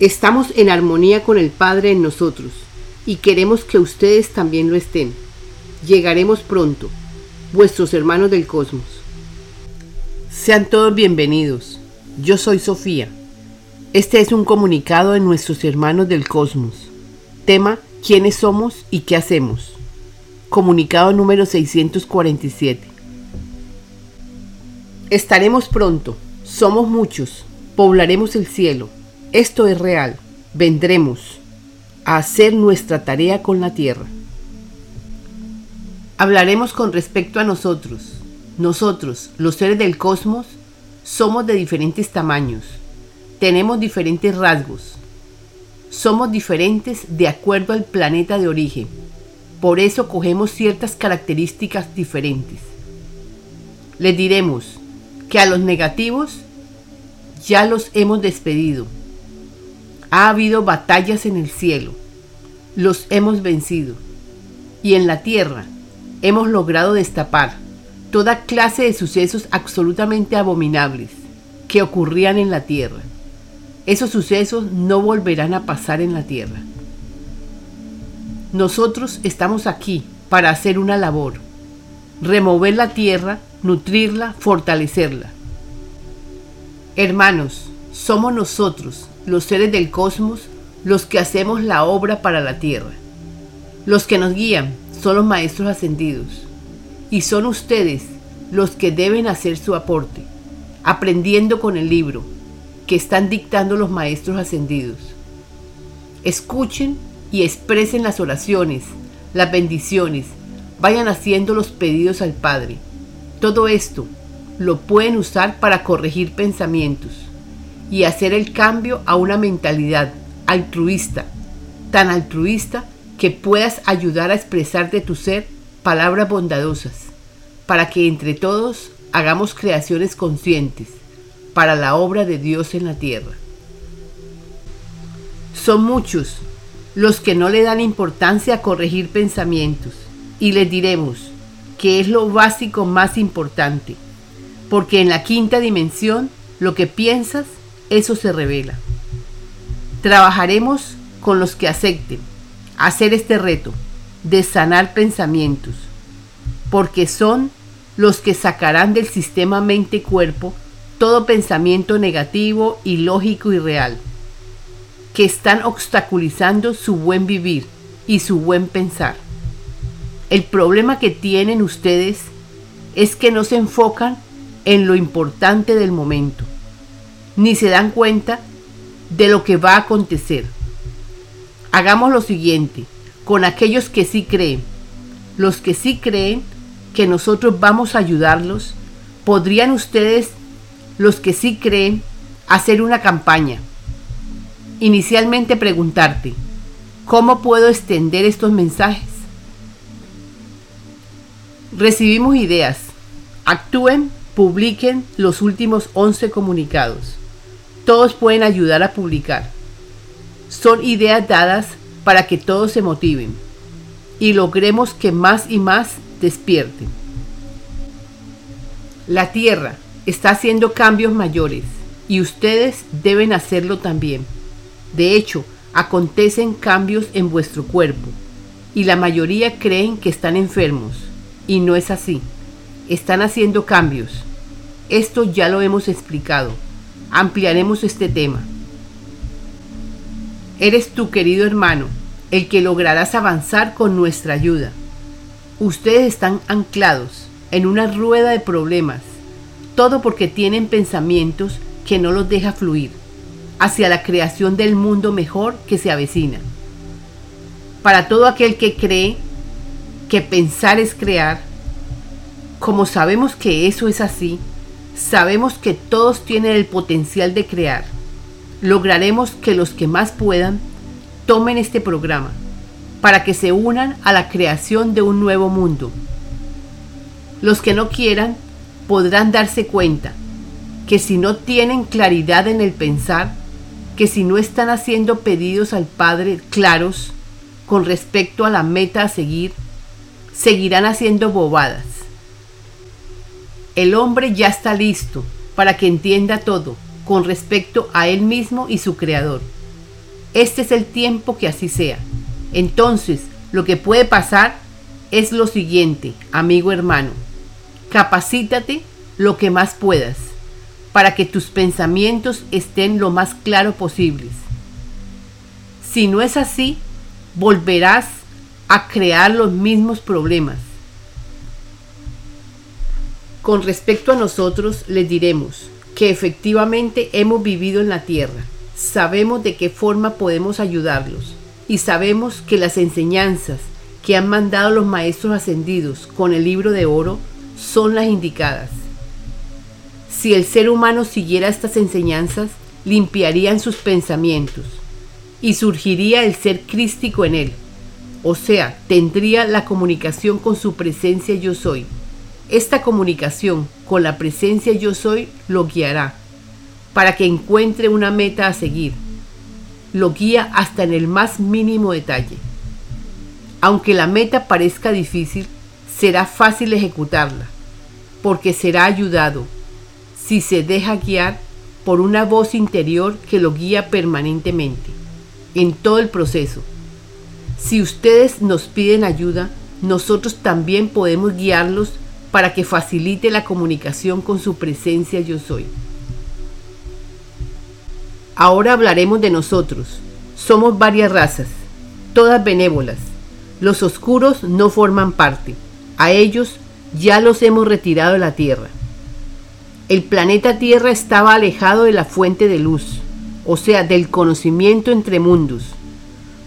Estamos en armonía con el Padre en nosotros y queremos que ustedes también lo estén. Llegaremos pronto, vuestros hermanos del cosmos. Sean todos bienvenidos. Yo soy Sofía. Este es un comunicado de nuestros hermanos del cosmos. Tema, ¿quiénes somos y qué hacemos? Comunicado número 647. Estaremos pronto. Somos muchos. Poblaremos el cielo esto es real. Vendremos a hacer nuestra tarea con la tierra. Hablaremos con respecto a nosotros. Nosotros, los seres del cosmos, somos de diferentes tamaños. Tenemos diferentes rasgos. Somos diferentes de acuerdo al planeta de origen. Por eso cogemos ciertas características diferentes. Les diremos que a los negativos ya los hemos despedido ha habido batallas en el cielo. Los hemos vencido. Y en la tierra hemos logrado destapar toda clase de sucesos absolutamente abominables que ocurrían en la tierra. Esos sucesos no volverán a pasar en la tierra. Nosotros estamos aquí para hacer una labor, remover la tierra, nutrirla, fortalecerla. Hermanos, somos nosotros los seres del cosmos, los que hacemos la obra para la tierra. Los que nos guían son los maestros ascendidos. Y son ustedes los que deben hacer su aporte, aprendiendo con el libro que están dictando los maestros ascendidos. Escuchen y expresen las oraciones, las bendiciones, vayan haciendo los pedidos al Padre. Todo esto lo pueden usar para corregir pensamientos y hacer el cambio a una mentalidad altruista, tan altruista que puedas ayudar a expresar de tu ser palabras bondadosas, para que entre todos hagamos creaciones conscientes para la obra de Dios en la tierra. Son muchos los que no le dan importancia a corregir pensamientos y les diremos que es lo básico más importante, porque en la quinta dimensión lo que piensas eso se revela. Trabajaremos con los que acepten hacer este reto de sanar pensamientos, porque son los que sacarán del sistema mente-cuerpo todo pensamiento negativo, ilógico y real, que están obstaculizando su buen vivir y su buen pensar. El problema que tienen ustedes es que no se enfocan en lo importante del momento ni se dan cuenta de lo que va a acontecer. Hagamos lo siguiente, con aquellos que sí creen, los que sí creen que nosotros vamos a ayudarlos, podrían ustedes, los que sí creen, hacer una campaña. Inicialmente preguntarte, ¿cómo puedo extender estos mensajes? Recibimos ideas. Actúen, publiquen los últimos 11 comunicados. Todos pueden ayudar a publicar. Son ideas dadas para que todos se motiven y logremos que más y más despierten. La Tierra está haciendo cambios mayores y ustedes deben hacerlo también. De hecho, acontecen cambios en vuestro cuerpo y la mayoría creen que están enfermos y no es así. Están haciendo cambios. Esto ya lo hemos explicado ampliaremos este tema. Eres tu querido hermano, el que lograrás avanzar con nuestra ayuda. Ustedes están anclados en una rueda de problemas, todo porque tienen pensamientos que no los deja fluir hacia la creación del mundo mejor que se avecina. Para todo aquel que cree que pensar es crear, como sabemos que eso es así, Sabemos que todos tienen el potencial de crear. Lograremos que los que más puedan tomen este programa para que se unan a la creación de un nuevo mundo. Los que no quieran podrán darse cuenta que si no tienen claridad en el pensar, que si no están haciendo pedidos al Padre claros con respecto a la meta a seguir, seguirán haciendo bobadas el hombre ya está listo para que entienda todo con respecto a él mismo y su creador. Este es el tiempo que así sea. Entonces, lo que puede pasar es lo siguiente, amigo hermano. Capacítate lo que más puedas para que tus pensamientos estén lo más claro posibles. Si no es así, volverás a crear los mismos problemas. Con respecto a nosotros, les diremos que efectivamente hemos vivido en la tierra, sabemos de qué forma podemos ayudarlos y sabemos que las enseñanzas que han mandado los maestros ascendidos con el libro de oro son las indicadas. Si el ser humano siguiera estas enseñanzas, limpiarían sus pensamientos y surgiría el ser crístico en él. O sea, tendría la comunicación con su presencia yo soy. Esta comunicación con la presencia yo soy lo guiará para que encuentre una meta a seguir. Lo guía hasta en el más mínimo detalle. Aunque la meta parezca difícil, será fácil ejecutarla, porque será ayudado si se deja guiar por una voz interior que lo guía permanentemente, en todo el proceso. Si ustedes nos piden ayuda, nosotros también podemos guiarlos para que facilite la comunicación con su presencia yo soy. Ahora hablaremos de nosotros. Somos varias razas, todas benévolas. Los oscuros no forman parte. A ellos ya los hemos retirado de la Tierra. El planeta Tierra estaba alejado de la fuente de luz, o sea, del conocimiento entre mundos.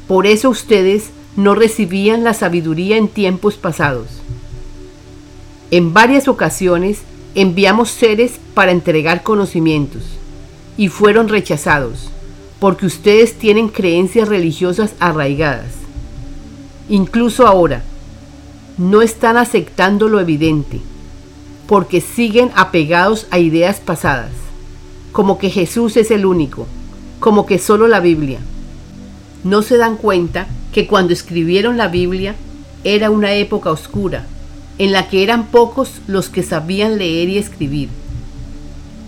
Por eso ustedes no recibían la sabiduría en tiempos pasados. En varias ocasiones enviamos seres para entregar conocimientos y fueron rechazados porque ustedes tienen creencias religiosas arraigadas. Incluso ahora, no están aceptando lo evidente, porque siguen apegados a ideas pasadas, como que Jesús es el único, como que solo la Biblia. No se dan cuenta que cuando escribieron la Biblia era una época oscura, en la que eran pocos los que sabían leer y escribir.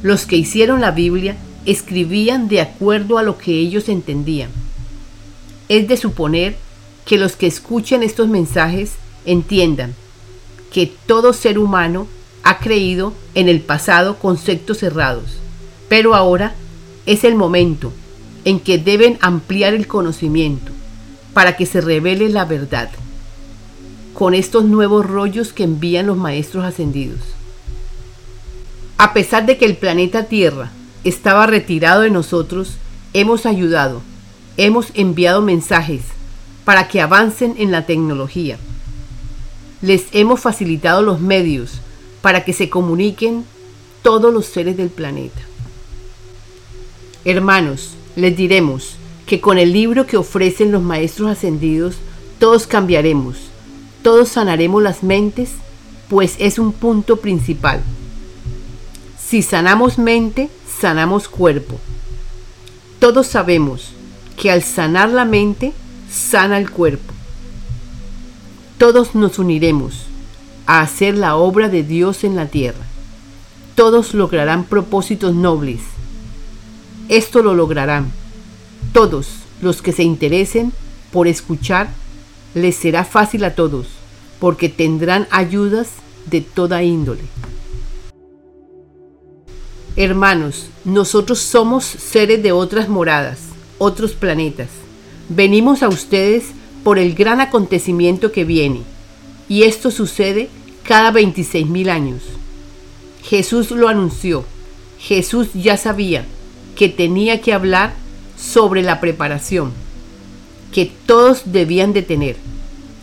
Los que hicieron la Biblia escribían de acuerdo a lo que ellos entendían. Es de suponer que los que escuchen estos mensajes entiendan que todo ser humano ha creído en el pasado conceptos cerrados, pero ahora es el momento en que deben ampliar el conocimiento para que se revele la verdad con estos nuevos rollos que envían los maestros ascendidos. A pesar de que el planeta Tierra estaba retirado de nosotros, hemos ayudado, hemos enviado mensajes, para que avancen en la tecnología. Les hemos facilitado los medios para que se comuniquen todos los seres del planeta. Hermanos, les diremos que con el libro que ofrecen los maestros ascendidos, todos cambiaremos, todos sanaremos las mentes, pues es un punto principal. Si sanamos mente, sanamos cuerpo. Todos sabemos que al sanar la mente, sana el cuerpo. Todos nos uniremos a hacer la obra de Dios en la tierra. Todos lograrán propósitos nobles. Esto lo lograrán. Todos los que se interesen por escuchar, les será fácil a todos, porque tendrán ayudas de toda índole. Hermanos, nosotros somos seres de otras moradas, otros planetas Venimos a ustedes por el gran acontecimiento que viene, y esto sucede cada 26 mil años. Jesús lo anunció. Jesús ya sabía que tenía que hablar sobre la preparación que todos debían de tener,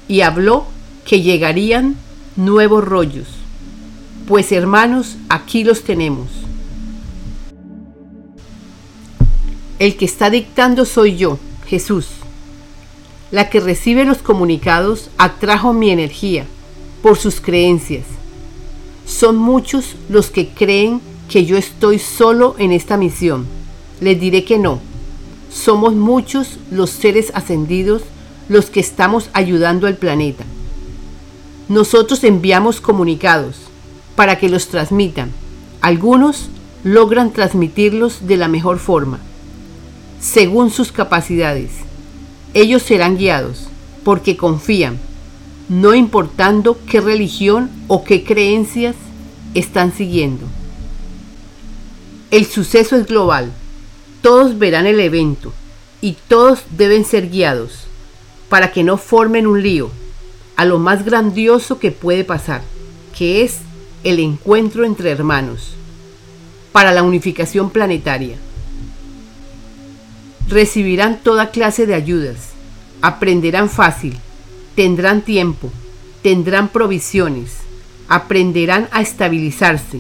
y habló que llegarían nuevos rollos. Pues hermanos, aquí los tenemos. El que está dictando soy yo Jesús. La que recibe los comunicados atrajo mi energía por sus creencias. Son muchos los que creen que yo estoy solo en esta misión. Les diré que no. Somos muchos los seres ascendidos los que estamos ayudando al planeta. Nosotros enviamos comunicados para que los transmitan. Algunos logran transmitirlos de la mejor forma según sus capacidades. Ellos serán guiados porque confían, no importando qué religión o qué creencias están siguiendo. El suceso es global. Todos verán el evento y todos deben ser guiados para que no formen un lío a lo más grandioso que puede pasar, que es el encuentro entre hermanos para la unificación planetaria. Recibirán toda clase de ayudas, aprenderán fácil, tendrán tiempo, tendrán provisiones, aprenderán a estabilizarse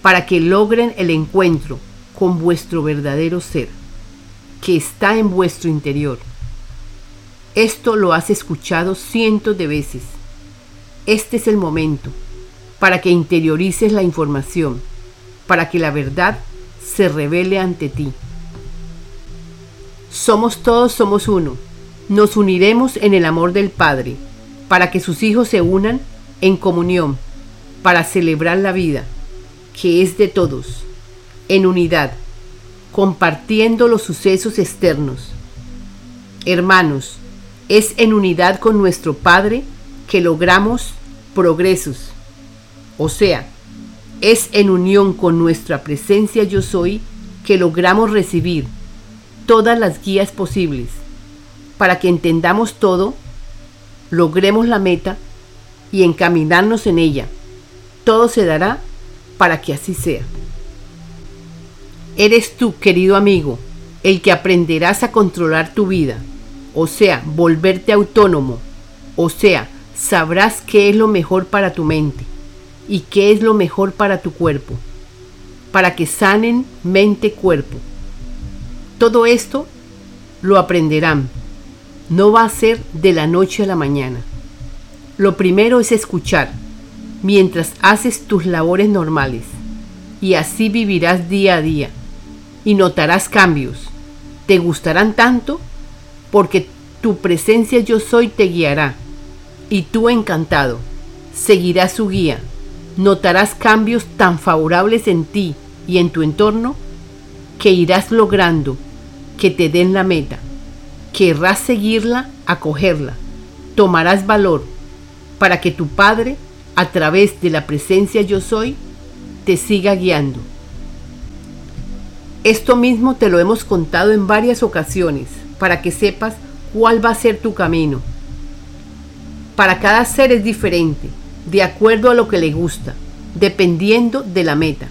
para que logren el encuentro con vuestro verdadero ser, que está en vuestro interior. Esto lo has escuchado cientos de veces. Este es el momento para que interiorices la información para que la verdad se revele ante ti. Somos todos, somos uno. Nos uniremos en el amor del Padre, para que sus hijos se unan en comunión, para celebrar la vida, que es de todos, en unidad, compartiendo los sucesos externos. Hermanos, es en unidad con nuestro Padre que logramos progresos, o sea, es en unión con nuestra presencia yo soy que logramos recibir todas las guías posibles para que entendamos todo, logremos la meta y encaminarnos en ella. Todo se dará para que así sea. Eres tú, querido amigo, el que aprenderás a controlar tu vida, o sea, volverte autónomo, o sea, sabrás qué es lo mejor para tu mente y qué es lo mejor para tu cuerpo, para que sanen mente-cuerpo. Todo esto lo aprenderán. No va a ser de la noche a la mañana. Lo primero es escuchar mientras haces tus labores normales y así vivirás día a día y notarás cambios. Te gustarán tanto porque tu presencia yo soy te guiará y tú encantado seguirás su guía notarás cambios tan favorables en ti y en tu entorno que irás logrando que te den la meta. Querrás seguirla, acogerla. Tomarás valor para que tu Padre, a través de la presencia yo soy, te siga guiando. Esto mismo te lo hemos contado en varias ocasiones para que sepas cuál va a ser tu camino. Para cada ser es diferente de acuerdo a lo que le gusta, dependiendo de la meta.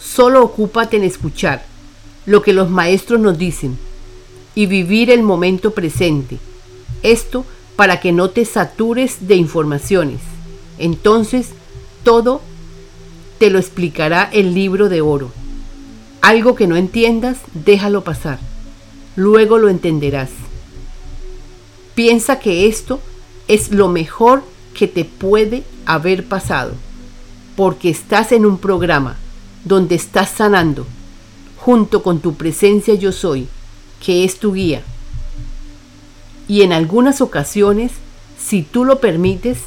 Solo ocúpate en escuchar lo que los maestros nos dicen y vivir el momento presente. Esto para que no te satures de informaciones. Entonces, todo te lo explicará el libro de oro. Algo que no entiendas, déjalo pasar. Luego lo entenderás. Piensa que esto es lo mejor que te puede haber pasado, porque estás en un programa donde estás sanando, junto con tu presencia yo soy, que es tu guía. Y en algunas ocasiones, si tú lo permites,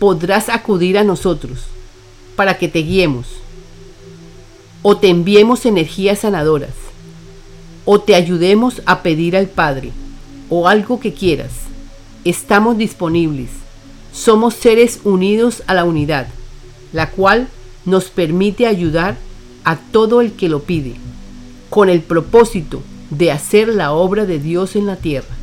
podrás acudir a nosotros para que te guiemos, o te enviemos energías sanadoras, o te ayudemos a pedir al Padre, o algo que quieras. Estamos disponibles somos seres unidos a la unidad, la cual nos permite ayudar a todo el que lo pide, con el propósito de hacer la obra de Dios en la tierra.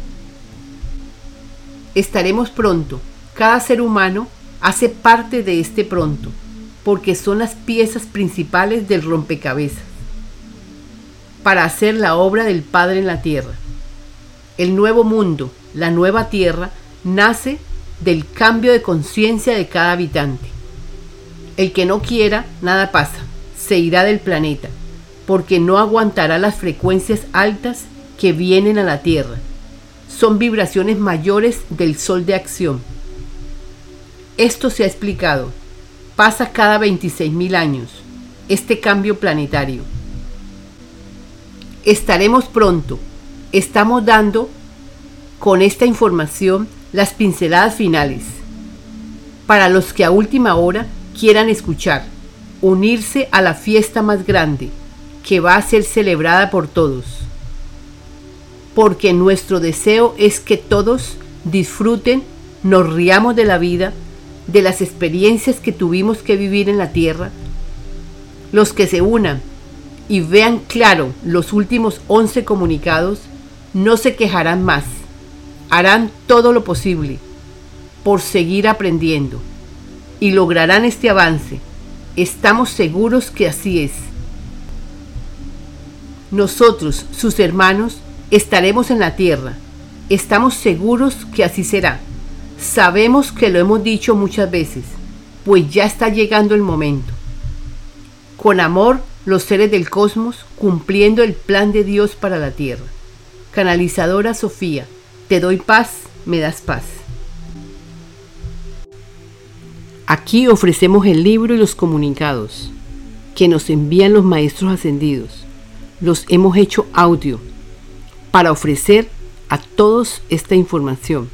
Estaremos pronto. Cada ser humano hace parte de este pronto, porque son las piezas principales del rompecabezas, para hacer la obra del Padre en la tierra. El nuevo mundo, la nueva tierra, nace del cambio de conciencia de cada habitante. El que no quiera, nada pasa, se irá del planeta, porque no aguantará las frecuencias altas que vienen a la Tierra. Son vibraciones mayores del Sol de acción. Esto se ha explicado. Pasa cada 26.000 años, este cambio planetario. Estaremos pronto. Estamos dando con esta información las pinceladas finales. Para los que a última hora quieran escuchar, unirse a la fiesta más grande que va a ser celebrada por todos. porque nuestro deseo es que todos disfruten, nos riamos de la vida, de las experiencias que tuvimos que vivir en la tierra. Los que se unan y vean claro los últimos 11 comunicados no se quejarán más, harán todo lo posible por seguir aprendiendo y lograrán este avance. Estamos seguros que así es. Nosotros, sus hermanos, estaremos en la tierra. Estamos seguros que así será. Sabemos que lo hemos dicho muchas veces, pues ya está llegando el momento. Con amor, los seres del cosmos cumpliendo el plan de Dios para la tierra. Canalizadora Sofía, te doy paz, me das paz. Aquí ofrecemos el libro y los comunicados que nos envían los maestros ascendidos. Los hemos hecho audio para ofrecer a todos esta información.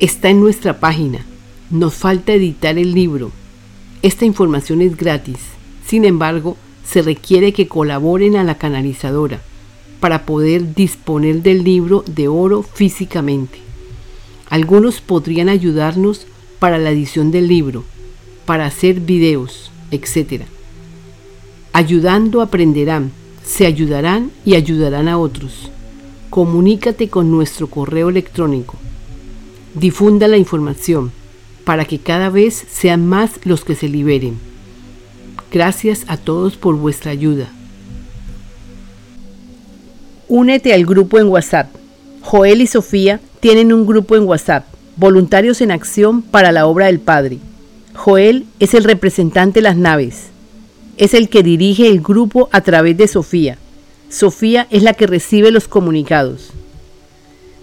Está en nuestra página. Nos falta editar el libro. Esta información es gratis. Sin embargo, se requiere que colaboren a la canalizadora para poder disponer del libro de oro físicamente. Algunos podrían ayudarnos para la edición del libro, para hacer videos, etc. Ayudando aprenderán, se ayudarán y ayudarán a otros. Comunícate con nuestro correo electrónico. Difunda la información para que cada vez sean más los que se liberen. Gracias a todos por vuestra ayuda. Únete al grupo en WhatsApp. Joel y Sofía tienen un grupo en WhatsApp Voluntarios en Acción para la Obra del Padre. Joel es el representante de las naves. Es el que dirige el grupo a través de Sofía. Sofía es la que recibe los comunicados.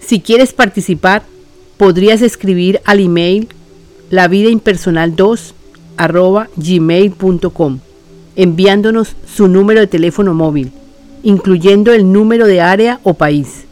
Si quieres participar, podrías escribir al email lavidaimpersonal2 gmail.com enviándonos su número de teléfono móvil, incluyendo el número de área o país.